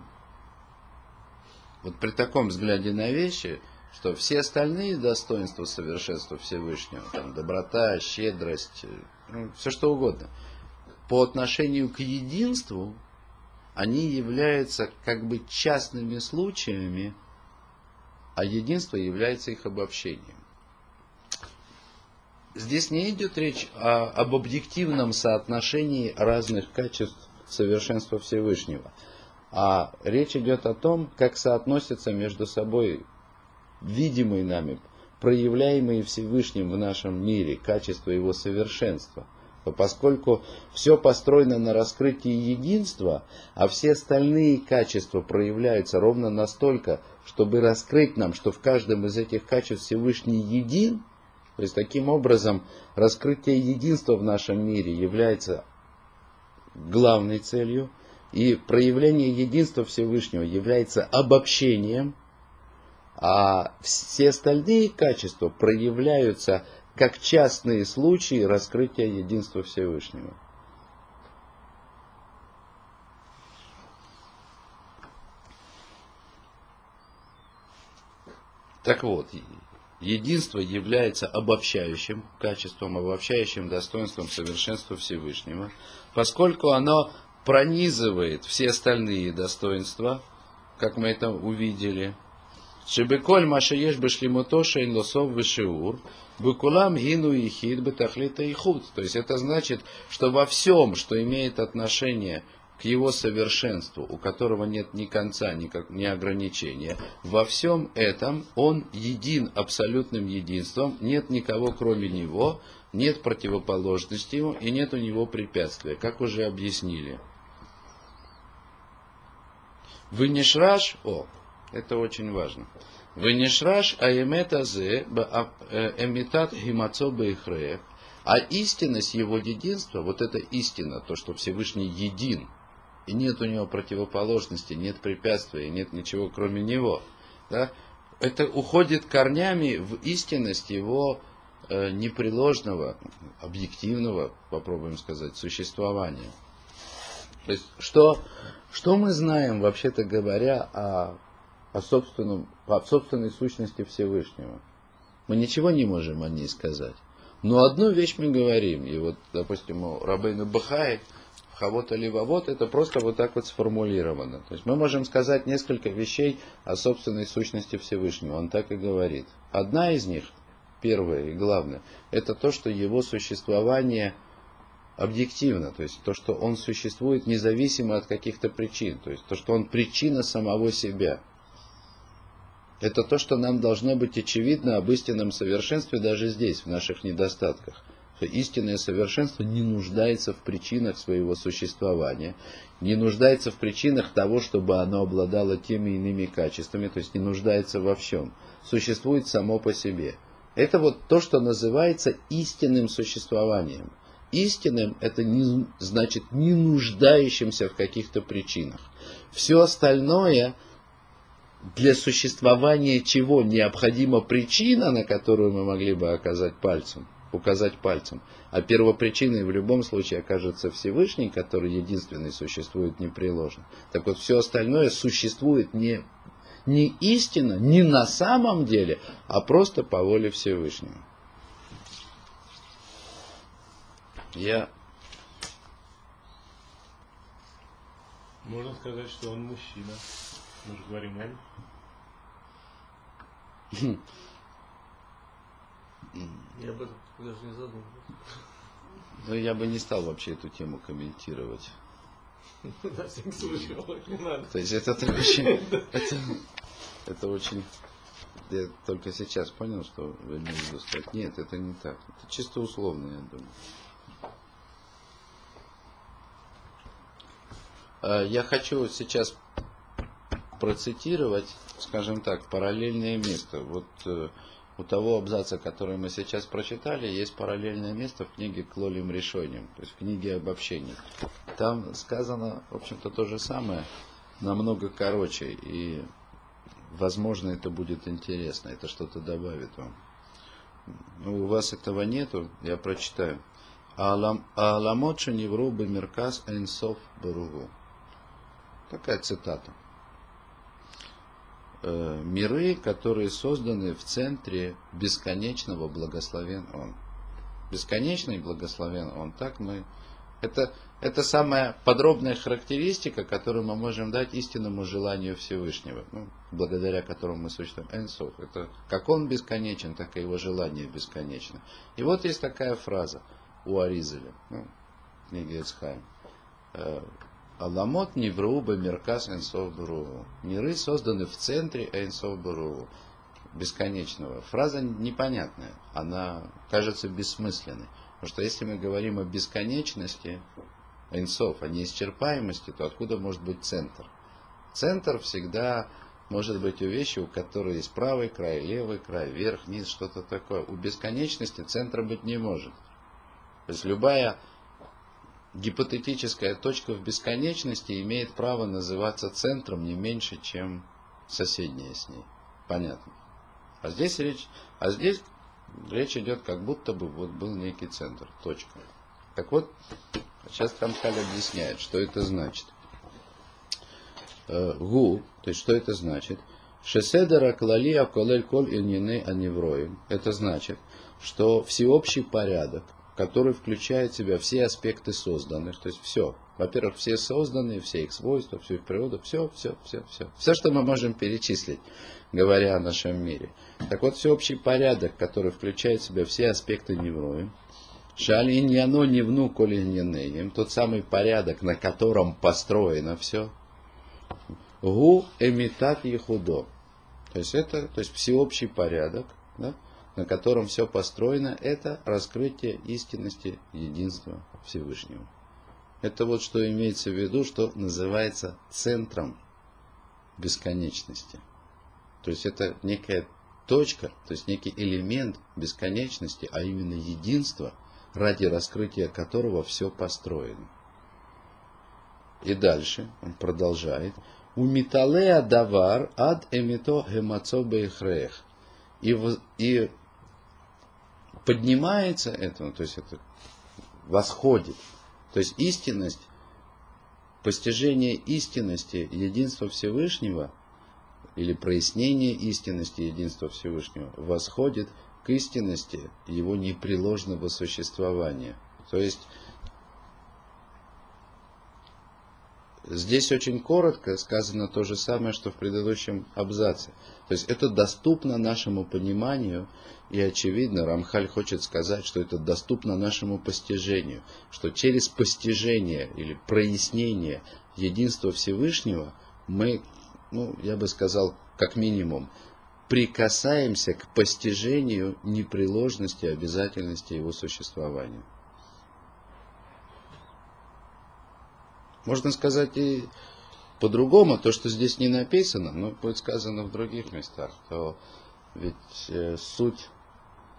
вот при таком взгляде на вещи, что все остальные достоинства совершенства Всевышнего, там, доброта, щедрость, э, ну, все что угодно, по отношению к единству, они являются как бы частными случаями, а единство является их обобщением. Здесь не идет речь о- об объективном соотношении разных качеств совершенства Всевышнего, а речь идет о том, как соотносятся между собой видимые нами, проявляемые Всевышним в нашем мире качества его совершенства. То поскольку все построено на раскрытии единства, а все остальные качества проявляются ровно настолько, чтобы раскрыть нам, что в каждом из этих качеств Всевышний един, то есть таким образом раскрытие единства в нашем мире является главной целью, и проявление единства Всевышнего является обобщением, а все остальные качества проявляются как частные случаи раскрытия единства Всевышнего. Так вот, единство является обобщающим качеством, обобщающим достоинством совершенства Всевышнего, поскольку оно пронизывает все остальные достоинства, как мы это увидели. Шебеколь машаеш бешлимуто шейн лосов вешеур, бекулам гину и хид бетахлита и худ. То есть это значит, что во всем, что имеет отношение к его совершенству, у которого нет ни конца, ни, как, ни ограничения. Во всем этом он един абсолютным единством, нет никого кроме него, нет противоположности ему и нет у него препятствия, как уже объяснили. Вынешраш, о, это очень важно. Вынешраш аемет азе эмитат гимацо бейхрех. А истинность его единства, вот эта истина, то, что Всевышний един, и нет у него противоположности, нет препятствия, нет ничего кроме него. Да? Это уходит корнями в истинность его э, непреложного, объективного, попробуем сказать, существования. То есть, что, что мы знаем, вообще-то говоря, о, о, собственном, о собственной сущности Всевышнего? Мы ничего не можем о ней сказать. Но одну вещь мы говорим, и вот, допустим, у Рабейна Бахай, Хавот Аливавот, это просто вот так вот сформулировано. То есть мы можем сказать несколько вещей о собственной сущности Всевышнего. Он так и говорит. Одна из них, первая и главная, это то, что его существование объективно, то есть то, что он существует независимо от каких-то причин, то есть то, что он причина самого себя. Это то, что нам должно быть очевидно об истинном совершенстве даже здесь, в наших недостатках что истинное совершенство не нуждается в причинах своего существования, не нуждается в причинах того, чтобы оно обладало теми иными качествами, то есть не нуждается во всем, существует само по себе. Это вот то, что называется истинным существованием. Истинным это не, значит не нуждающимся в каких-то причинах. Все остальное для существования чего необходима причина, на которую мы могли бы оказать пальцем – указать пальцем. А первопричиной в любом случае окажется Всевышний, который единственный существует непреложно. Так вот, все остальное существует не, не истинно, не на самом деле, а просто по воле Всевышнего. Я... Можно сказать, что он мужчина. Мы же говорим он. Я об этом даже не задумывался. Ну, я бы не стал вообще эту тему комментировать. [LAUGHS] На всякий случай, не надо. То есть это очень... Это, это очень... Я только сейчас понял, что вы имели в виду сказать. Нет, это не так. Это чисто условно, я думаю. А, я хочу сейчас процитировать, скажем так, параллельное место. Вот э, у того абзаца, который мы сейчас прочитали, есть параллельное место в книге Клолим решением, то есть в книге обобщений. Там сказано, в общем-то, то же самое, намного короче, и, возможно, это будет интересно, это что-то добавит вам. Ну, у вас этого нету, я прочитаю. Аламот шаневру бемеркас энсов баругу. Такая цитата. Э, миры, которые созданы в центре бесконечного благословен Он. Бесконечный благословен Он. Так мы... Это, это самая подробная характеристика, которую мы можем дать истинному желанию Всевышнего, ну, благодаря которому мы существуем. Энсов. Это как Он бесконечен, так и Его желание бесконечно. И вот есть такая фраза у Аризеля, ну, в книге Эцхайм. Аламот Невру Бамеркас Энсов Буру. Миры созданы в центре Энсов Буру. Бесконечного. Фраза непонятная. Она кажется бессмысленной. Потому что если мы говорим о бесконечности, инсов, о неисчерпаемости, то откуда может быть центр? Центр всегда может быть у вещи, у которой есть правый край, левый край, верх, низ, что-то такое. У бесконечности центра быть не может. То есть любая гипотетическая точка в бесконечности имеет право называться центром не меньше, чем соседняя с ней. Понятно. А здесь речь, а здесь речь идет как будто бы вот был некий центр, точка. Так вот, сейчас Камхаль объясняет, что это значит. Э, гу, то есть что это значит? Шеседера клали аколель коль иньины аневроим. Это значит, что всеобщий порядок, который включает в себя все аспекты созданных, то есть все. Во-первых, все созданные, все их свойства, всю их природу, все, все, все, все. Все, что мы можем перечислить, говоря о нашем мире. Так вот, всеобщий порядок, который включает в себя все аспекты невроя, Шали иньяно невну коли иньянеем, тот самый порядок, на котором построено все. Гу эмитат ехудо. То есть это, то есть всеобщий порядок, да, на котором все построено, это раскрытие истинности единства Всевышнего. Это вот что имеется в виду, что называется центром бесконечности. То есть это некая точка, то есть некий элемент бесконечности, а именно единство, ради раскрытия которого все построено. И дальше он продолжает. У металея давар ад эмито гемацо бейхрех. И, и поднимается это, ну, то есть это восходит. То есть истинность, постижение истинности единства Всевышнего или прояснение истинности единства Всевышнего восходит к истинности его непреложного существования. То есть Здесь очень коротко сказано то же самое, что в предыдущем абзаце. То есть это доступно нашему пониманию, и очевидно, Рамхаль хочет сказать, что это доступно нашему постижению, что через постижение или прояснение единства Всевышнего мы, ну, я бы сказал, как минимум, прикасаемся к постижению непреложности обязательности его существования. Можно сказать и по-другому, то, что здесь не написано, но будет сказано в других местах, то ведь э, суть,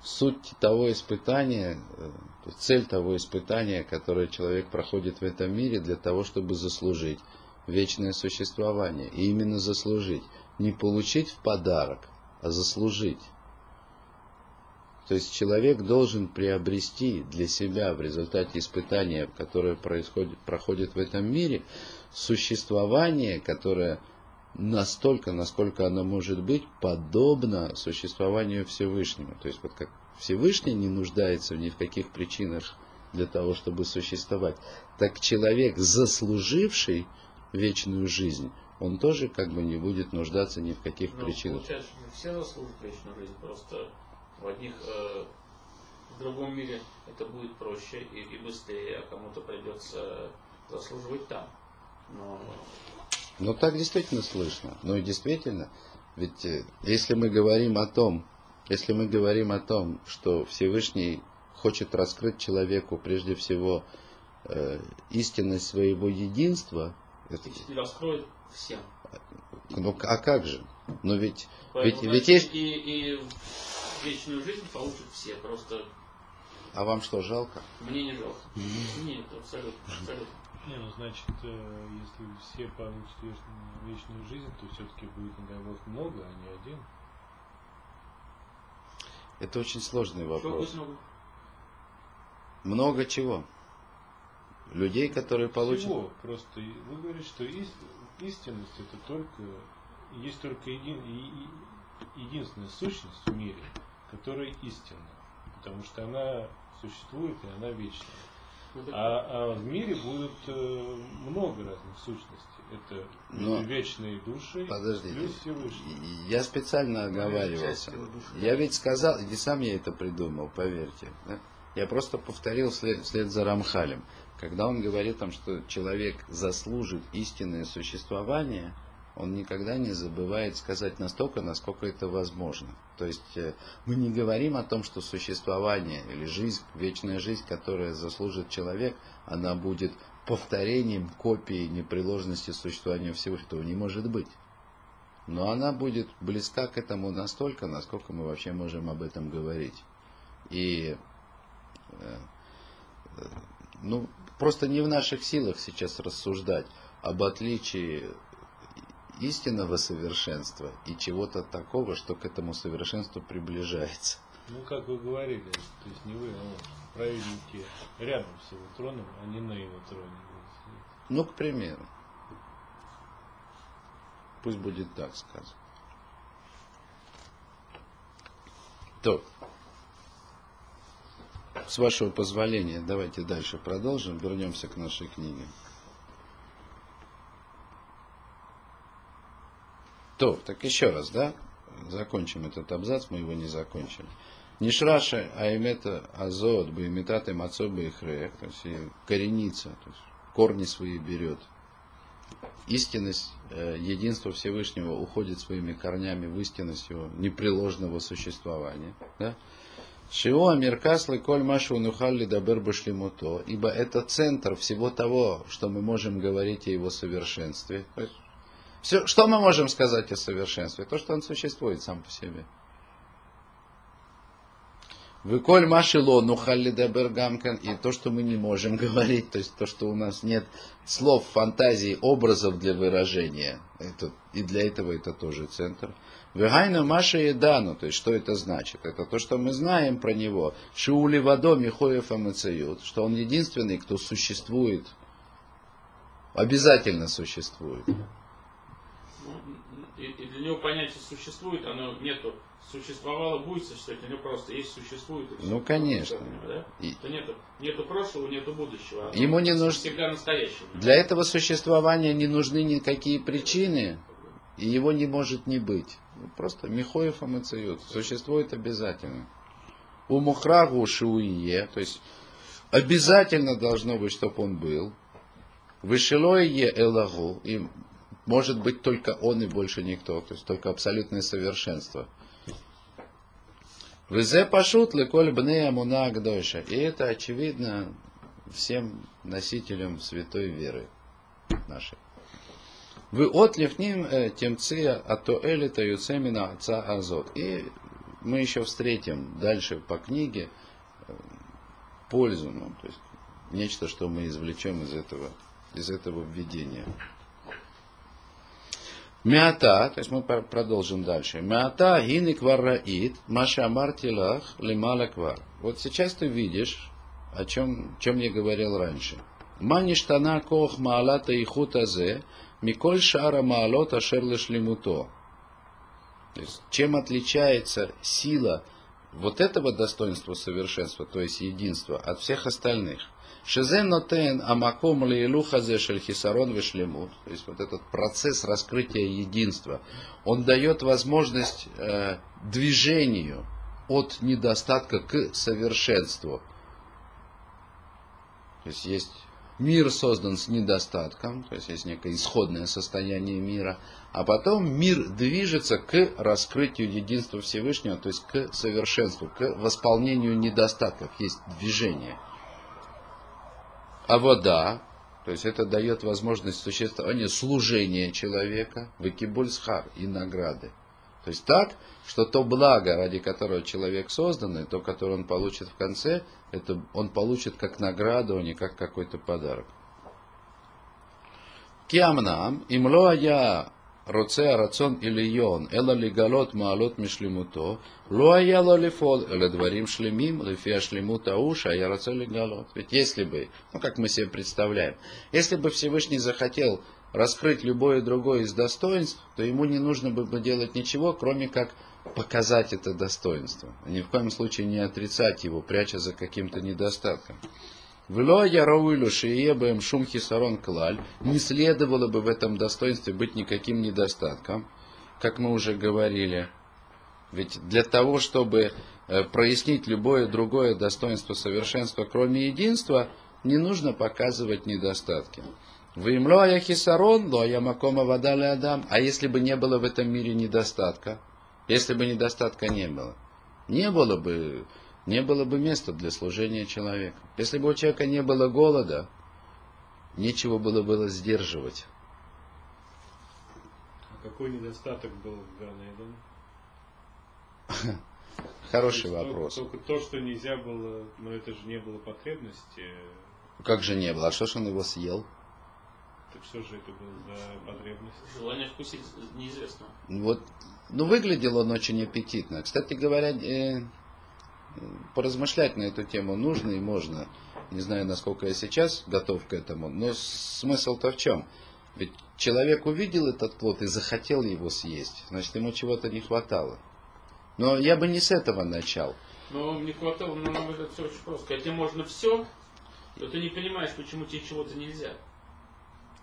суть того испытания, э, цель того испытания, которое человек проходит в этом мире для того, чтобы заслужить вечное существование. И именно заслужить. Не получить в подарок, а заслужить. То есть человек должен приобрести для себя в результате испытания, которое происходит, проходит в этом мире, существование, которое настолько, насколько оно может быть, подобно существованию Всевышнего. То есть вот как Всевышний не нуждается ни в каких причинах для того, чтобы существовать, так человек, заслуживший вечную жизнь, он тоже как бы не будет нуждаться ни в каких ну, причинах. Получается, все заслужат вечную жизнь, просто в одних, э, в другом мире это будет проще и, и быстрее, а кому-то придется заслуживать там. Но... Ну так действительно слышно. Ну и действительно, ведь э, если мы говорим о том, если мы говорим о том, что Всевышний хочет раскрыть человеку прежде всего э, истинность своего единства, это... раскроет всем. Ну а как же? Но ведь, Поэтому, ведь, ведь есть... И, и вечную жизнь получат все. Просто А вам что, жалко? мне не жалко. Нет, абсолютно, абсолютно. Не, ну значит, э, если все получат вечную, вечную жизнь, то все-таки будет, бог, много, а не один. Это очень сложный Что вопрос. много? Много чего? Людей, которые получат... Всего. Просто вы говорите, что ис- истинность это только есть только един- единственная сущность в мире, которая истинна. Потому что она существует и она вечная. Ну, А, а в мире будет э, много разных сущностей. Это Но- вечные души Подождите. плюс Всевышний. Я специально оговаривался. его души. Я ведь сказал, и сам я это придумал, поверьте. да. Я просто повторил вслед, вслед за Рамхалем. Когда он говорит там, что человек заслужит истинное существование, он никогда не забывает сказать настолько, насколько это возможно. То есть э, мы не говорим о том, что существование или жизнь, вечная жизнь, которая заслужит человек, она будет повторением, копией непреложности существования Всевышнего. Этого не может быть. Но она будет близка к этому настолько, насколько мы вообще можем об этом говорить. И э, э, ну, просто не в наших силах сейчас рассуждать об отличии истинного совершенства и чего-то такого, что к этому совершенству приближается. Ну, как вы говорили, то есть не вы, а праведники рядом с его троном, а не на его троне. Ну, к примеру. Пусть будет так сказано. То, с вашего позволения, давайте дальше продолжим, вернемся к нашей книге. То, так еще раз, да? Закончим этот абзац, мы его не закончили. Нишраша аймета азот бы имитаты мацо бы ихрех, то есть коренится, то есть корни свои берет. Истинность, э, единство Всевышнего уходит своими корнями в истинность его непреложного существования. Да? Шио Амиркаслы Коль Машу Нухалли Дабер Башлимуто, ибо это центр всего того, что мы можем говорить о его совершенстве. Все, что мы можем сказать о совершенстве? То, что он существует сам по себе. Выколь машило нухалли дабергамкан, и то, что мы не можем [LAUGHS] говорить, то есть то, что у нас нет слов, фантазий, образов для выражения, это, и для этого это тоже центр. Вегайна Маша и Дану, то есть что это значит? Это то, что мы знаем про него. Шиули Вадо Михоев Амацают, что он единственный, кто существует, обязательно существует. И, и для него понятие существует, оно нету существовало, будет существовать, у него просто есть, существует. И ну, конечно. Да? И... То нету, нету прошлого, нету будущего. Ему не нужно... Всегда настоящее. Для этого существования не нужны никакие причины, и его не может не быть. Просто Михоев Амацают существует обязательно. У Мухрагу Шуие, то есть обязательно должно быть, чтобы он был. Вышелое Элагу, и может быть только он и больше никто, то есть только абсолютное совершенство. Везе пашут леколь бне амуна агдойша. И это очевидно всем носителям святой веры нашей. Вы отлифним э, темция ато элита юцемина отца азот. И мы еще встретим дальше по книге э, пользу, ну, то есть нечто, что мы извлечем из этого, из этого введения. Мята, то есть мы продолжим дальше. Мята гини кварраит, маша мартилах лимала квар. Вот сейчас ты видишь, о чем, чем я говорил раньше. Маништана кох маалата и хутазе, миколь шара маалота шерлешлимуто. То есть, чем отличается сила вот этого достоинства совершенства, то есть единства, от всех остальных? Шезен нотен амаком лейлухазе шельхисарон вешлемут. То есть вот этот процесс раскрытия единства, он дает возможность э, движению от недостатка к совершенству. То есть есть мир создан с недостатком, то есть есть некое исходное состояние мира, а потом мир движется к раскрытию единства Всевышнего, то есть к совершенству, к восполнению недостатков. Есть движение – а вода, то есть это дает возможность существования служения человека, выкибульсхар и награды. То есть так, что то благо, ради которого человек создан, и то, которое он получит в конце, это он получит как награду, а не как какой-то подарок. Киамнам, имло я רוצה הרצון עליון, אלא לגלות מעלות משלמותו, לא היה לו לפעול, אלא דברים שלמים, לפי השלמות ההוא שהיה רוצה לגלות. Ведь если бы, ну как мы себе представляем, если бы Всевышний захотел раскрыть любое другое из достоинств, то ему не нужно бы делать ничего, кроме как показать это достоинство. Ни в коем случае не отрицать его, пряча за каким-то недостатком. Вло яроуилю шиебаем шум хисарон клаль. Не следовало бы в этом достоинстве быть никаким недостатком, как мы уже говорили. Ведь для того, чтобы э, прояснить любое другое достоинство совершенства, кроме единства, не нужно показывать недостатки. Вимло я хисарон, ло я макома вода адам. А если бы не было в этом мире недостатка? Если бы недостатка не было, не было бы, не было бы места для служения человека. Если бы у человека не было голода, нечего было было сдерживать. А какой недостаток был в Ганейден? [LAUGHS] Хороший Только- вопрос. Только то, что нельзя было, но это же не было потребности. Как же не было? А что ж он его съел? Так что же это было за потребность? Желание вкусить неизвестно. Вот, ну, выглядел он очень аппетитно. Кстати говоря, э, поразмышлять на эту тему нужно и можно. Не знаю, насколько я сейчас готов к этому, но смысл-то в чем? Ведь человек увидел этот плод и захотел его съесть. Значит, ему чего-то не хватало. Но я бы не с этого начал. Но мне хватало, но нам это все очень просто. Когда тебе можно все, то ты не понимаешь, почему тебе чего-то нельзя.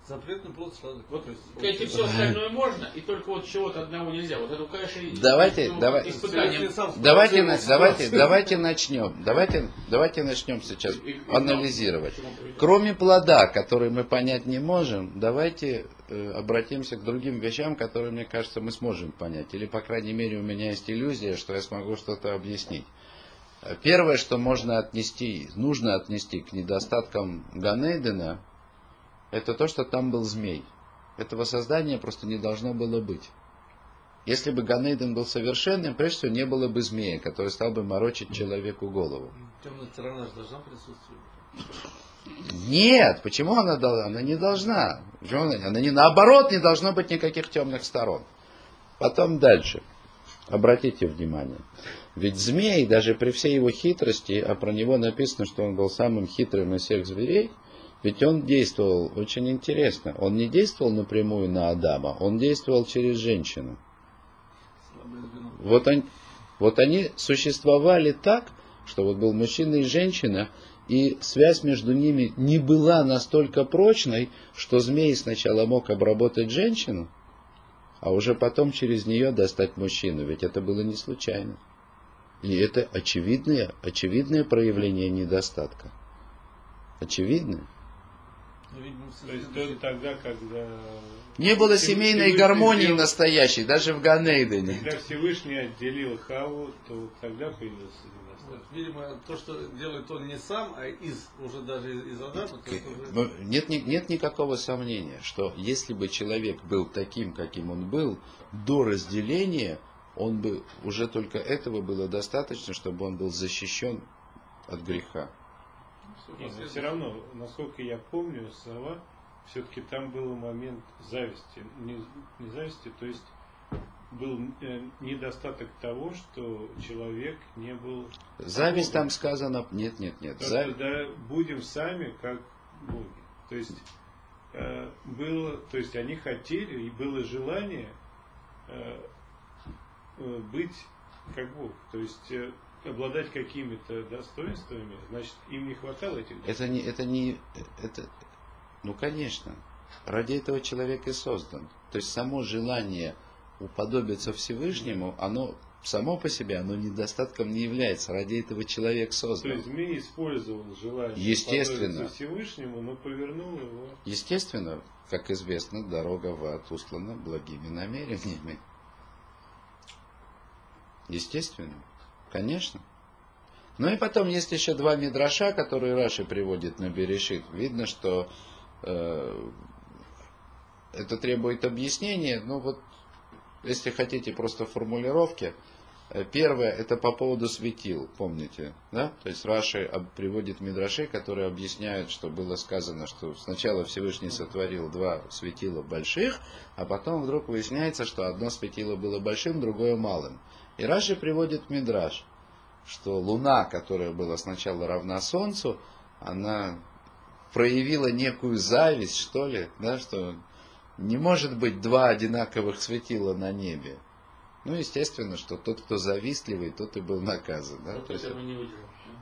Запретный плод сладок. Вот тебе все остальное можно, и только вот чего-то одного нельзя. Вот это, конечно, Давайте, ну, давай- испытанием. Давайте, давайте, ситуацию. давайте начнем. Давайте, давайте начнем сейчас И- и- анализировать. Кроме плода, который мы понять не можем, давайте э, обратимся к другим вещам, которые, мне кажется, мы сможем понять. Или, по крайней мере, у меня есть иллюзия, что я смогу что-то объяснить. Э, Первое, что можно отнести, нужно отнести к недостаткам Ганейдена, это то, что там был змей. Этого создания просто не должно было быть. Если бы Ганейден был совершенным, прежде всего не было бы змея, который стал бы морочить человеку голову. Темная сторона же должна присутствовать. Нет, почему она должна? Она не должна. Почему она, она не наоборот, не должно быть никаких темных сторон. Потом дальше. Обратите внимание. Ведь змей, даже при всей его хитрости, а про него написано, что он был самым хитрым из всех зверей, ведь он действовал очень интересно. Он не действовал напрямую на Адама, он действовал через женщину. Вот, они, вот они существовали так, что вот был мужчина и женщина, и связь между ними не была настолько прочной, что змей сначала мог обработать женщину, а уже потом через нее достать мужчину. Ведь это было не случайно. И это очевидное, очевидное проявление недостатка. Очевидное. Ну, То есть следующий- то- тогда, когда... Не было Всевышний семейной гармонии сделал- настоящей, даже в Ганейдене. Когда Всевышний отделил Хаву, то тогда появился Вот, видимо, то, что делает он не сам, а из, уже даже из Адама, то есть уже... Ну, Нет, ни- нет никакого сомнения, что если бы человек был таким, каким он был, до разделения, он бы уже только этого было достаточно, чтобы он был защищен от греха. Нет, но все равно, насколько я помню, слова, все-таки там был момент зависти. Не, не зависти, то есть был э, недостаток того, что человек не был... Зависть там сказано, нет, нет, нет. То- зави- Тогда будем сами как боги. То есть э, было, то есть они хотели и было желание э, э, быть как Бог. То есть э, обладать какими-то достоинствами, значит, им не хватало этих достоинств. Это не, это не, это, ну конечно, ради этого человек и создан. То есть само желание уподобиться Всевышнему, оно само по себе, оно недостатком не является. Ради этого человек То создан. есть змей использовал желание Естественно. Всевышнему, но повернул его. Естественно, как известно, дорога в ад услана благими намерениями. Естественно, конечно. Ну и потом есть еще два мидраша, которые Раши приводит на Берешит. Видно, что э, это требует объяснения. Ну вот, если хотите просто формулировки. Э, Первое, это по поводу светил, помните, да? То есть Раши приводит мидраши, которые объясняют, что было сказано, что сначала Всевышний сотворил два светила больших, а потом вдруг выясняется, что одно светило было большим, другое малым. И Раши приводит мидраш, что Луна, которая была сначала равна Солнцу, она проявила некую зависть, что ли, да, что не может быть два одинаковых светила на небе. Ну, естественно, что тот, кто завистливый, тот и был наказан. Да? Вот То есть не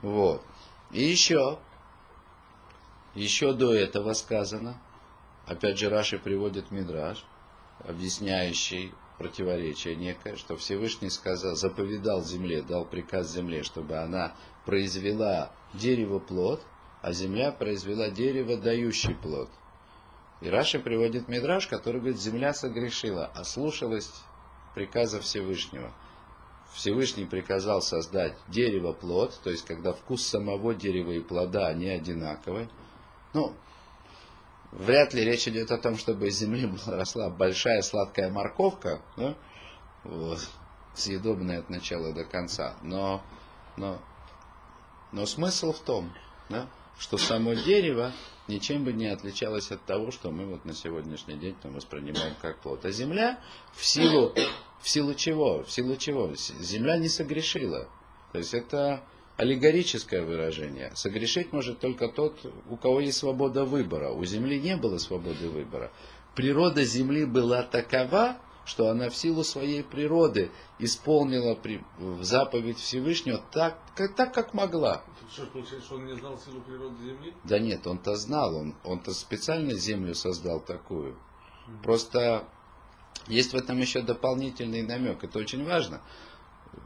вот. И еще, еще до этого сказано, опять же Раши приводит Мидраш, объясняющий противоречие некое, что Всевышний сказал, заповедал земле, дал приказ земле, чтобы она произвела дерево плод, а земля произвела дерево, дающий плод. И Раши приводит Мидраш, который говорит, земля согрешила, ослушалась приказа Всевышнего. Всевышний приказал создать дерево плод, то есть когда вкус самого дерева и плода не одинаковый. Ну, вряд ли речь идет о том, чтобы из земли росла большая сладкая морковка, да? вот, съедобная от начала до конца. Но, но, но смысл в том, да, что само дерево ничем бы не отличалось от того, что мы вот на сегодняшний день там воспринимаем как плод. А земля в силу, в силу чего? В силу чего? Земля не согрешила. То есть это аллегорическое выражение. Согрешить может только тот, у кого есть свобода выбора. У земли не было свободы выбора. Природа земли была такова, что она в силу своей природы исполнила при, заповедь Всевышнего так как, так, как могла. Что, получается, что он не знал силу природы Земли? Да нет, он-то знал, он, он-то специально землю создал такую. Просто есть в этом еще дополнительный намек, это очень важно.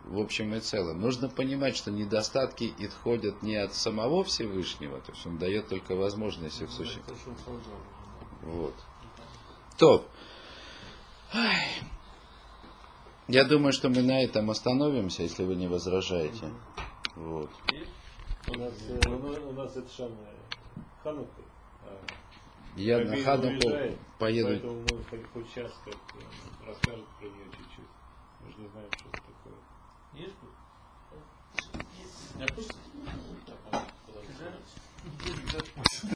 В общем и целом. Нужно понимать, что недостатки исходят не от самого Всевышнего, то есть он дает только возможности в существе. То, что он создал. Вот. То. Ай. Я думаю, что мы на этом остановимся, если вы не возражаете. Вот. У нас, э, у нас это самое Ханука. а Я на Хануку поеду. Поэтому мы хоть, сейчас как э, расскажет про нее чуть-чуть. Мы же не знаем, что это такое. Есть? Не опустите?